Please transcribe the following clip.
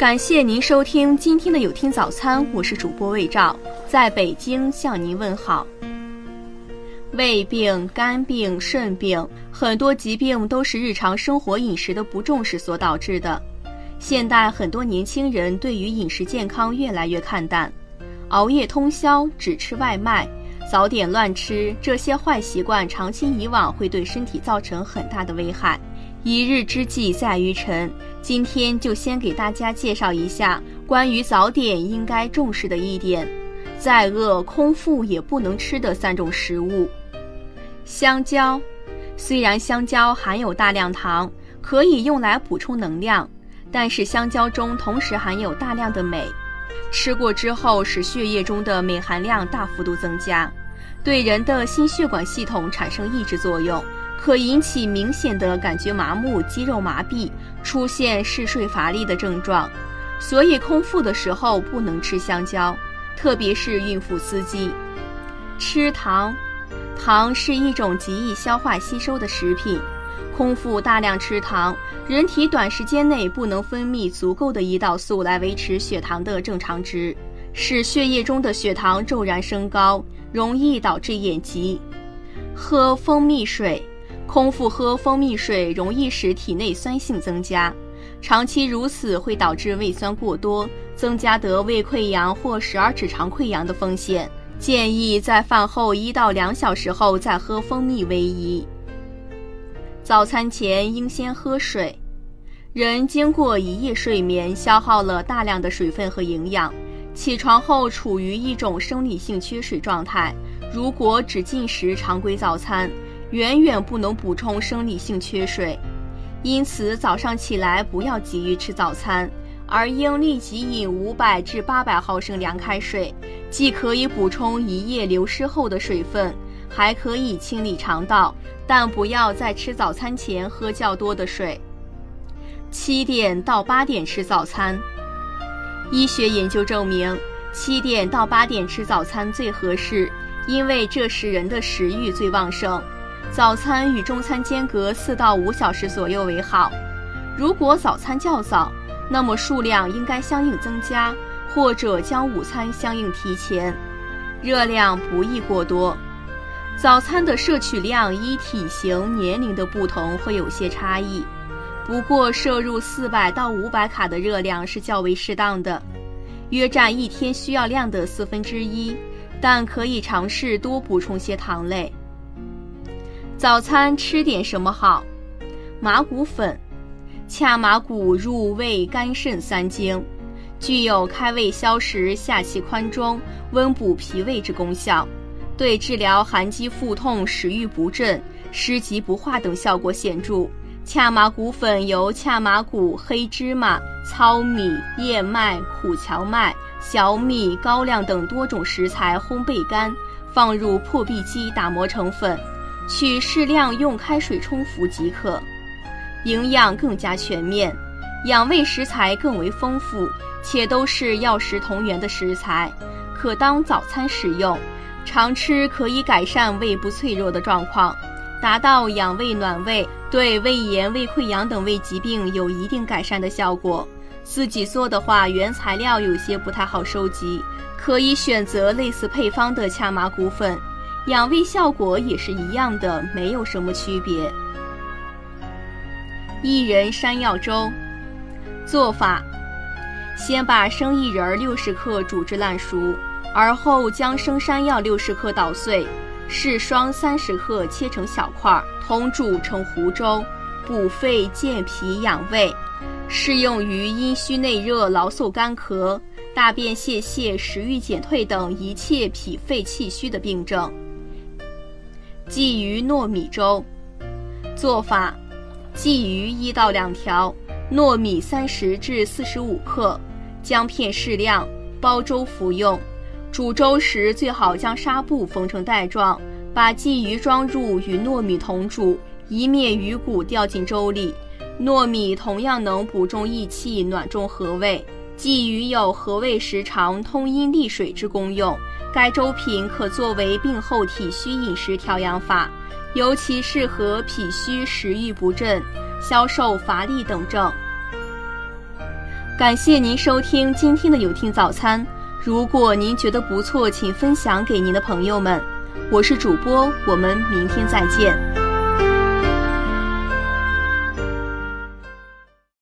感谢您收听今天的有听早餐，我是主播魏照，在北京向您问好。胃病、肝病、肾病，很多疾病都是日常生活饮食的不重视所导致的。现代很多年轻人对于饮食健康越来越看淡，熬夜通宵、只吃外卖、早点乱吃，这些坏习惯长期以往会对身体造成很大的危害。一日之计在于晨，今天就先给大家介绍一下关于早点应该重视的一点，再饿空腹也不能吃的三种食物。香蕉，虽然香蕉含有大量糖，可以用来补充能量，但是香蕉中同时含有大量的镁，吃过之后使血液中的镁含量大幅度增加，对人的心血管系统产生抑制作用。可引起明显的感觉麻木、肌肉麻痹，出现嗜睡乏力的症状，所以空腹的时候不能吃香蕉，特别是孕妇司机。吃糖，糖是一种极易消化吸收的食品，空腹大量吃糖，人体短时间内不能分泌足够的胰岛素来维持血糖的正常值，使血液中的血糖骤然升高，容易导致眼疾。喝蜂蜜水。空腹喝蜂蜜水容易使体内酸性增加，长期如此会导致胃酸过多，增加得胃溃疡或十二指肠溃疡的风险。建议在饭后一到两小时后再喝蜂蜜为宜。早餐前应先喝水。人经过一夜睡眠，消耗了大量的水分和营养，起床后处于一种生理性缺水状态。如果只进食常规早餐，远远不能补充生理性缺水，因此早上起来不要急于吃早餐，而应立即饮五百至八百毫升凉开水，既可以补充一夜流失后的水分，还可以清理肠道。但不要在吃早餐前喝较多的水。七点到八点吃早餐，医学研究证明，七点到八点吃早餐最合适，因为这时人的食欲最旺盛。早餐与中餐间隔四到五小时左右为好。如果早餐较早，那么数量应该相应增加，或者将午餐相应提前。热量不宜过多。早餐的摄取量依体型、年龄的不同会有些差异，不过摄入四百到五百卡的热量是较为适当的，约占一天需要量的四分之一。但可以尝试多补充些糖类。早餐吃点什么好？麻谷粉，恰麻谷入胃、肝、肾三经，具有开胃消食、下气宽中、温补脾胃之功效，对治疗寒积腹痛、食欲不振、湿疾不化等效果显著。恰麻谷粉由恰麻谷、黑芝麻、糙米、燕麦、苦荞麦、小米、高粱等多种食材烘焙干，放入破壁机打磨成粉。取适量用开水冲服即可，营养更加全面，养胃食材更为丰富，且都是药食同源的食材，可当早餐食用。常吃可以改善胃部脆弱的状况，达到养胃暖胃，对胃炎、胃溃疡等胃疾病有一定改善的效果。自己做的话，原材料有些不太好收集，可以选择类似配方的恰麻谷粉。养胃效果也是一样的，没有什么区别。薏仁山药粥做法：先把生薏仁六十克煮至烂熟，而后将生山药六十克捣碎，柿霜三十克切成小块，同煮成糊粥，补肺健脾养胃，适用于阴虚内热、劳嗽干咳、大便泄泻、食欲减退等一切脾肺气虚的病症。鲫鱼糯米粥，做法：鲫鱼一到两条，糯米三十至四十五克，姜片适量，煲粥服用。煮粥时最好将纱布缝成带状，把鲫鱼装入与糯米同煮，以免鱼骨掉进粥里。糯米同样能补中益气、暖中和胃。鲫鱼有和胃食肠、通阴利水之功用。该粥品可作为病后体虚饮食调养法，尤其适合脾虚、食欲不振、消瘦乏力等症。感谢您收听今天的有听早餐。如果您觉得不错，请分享给您的朋友们。我是主播，我们明天再见。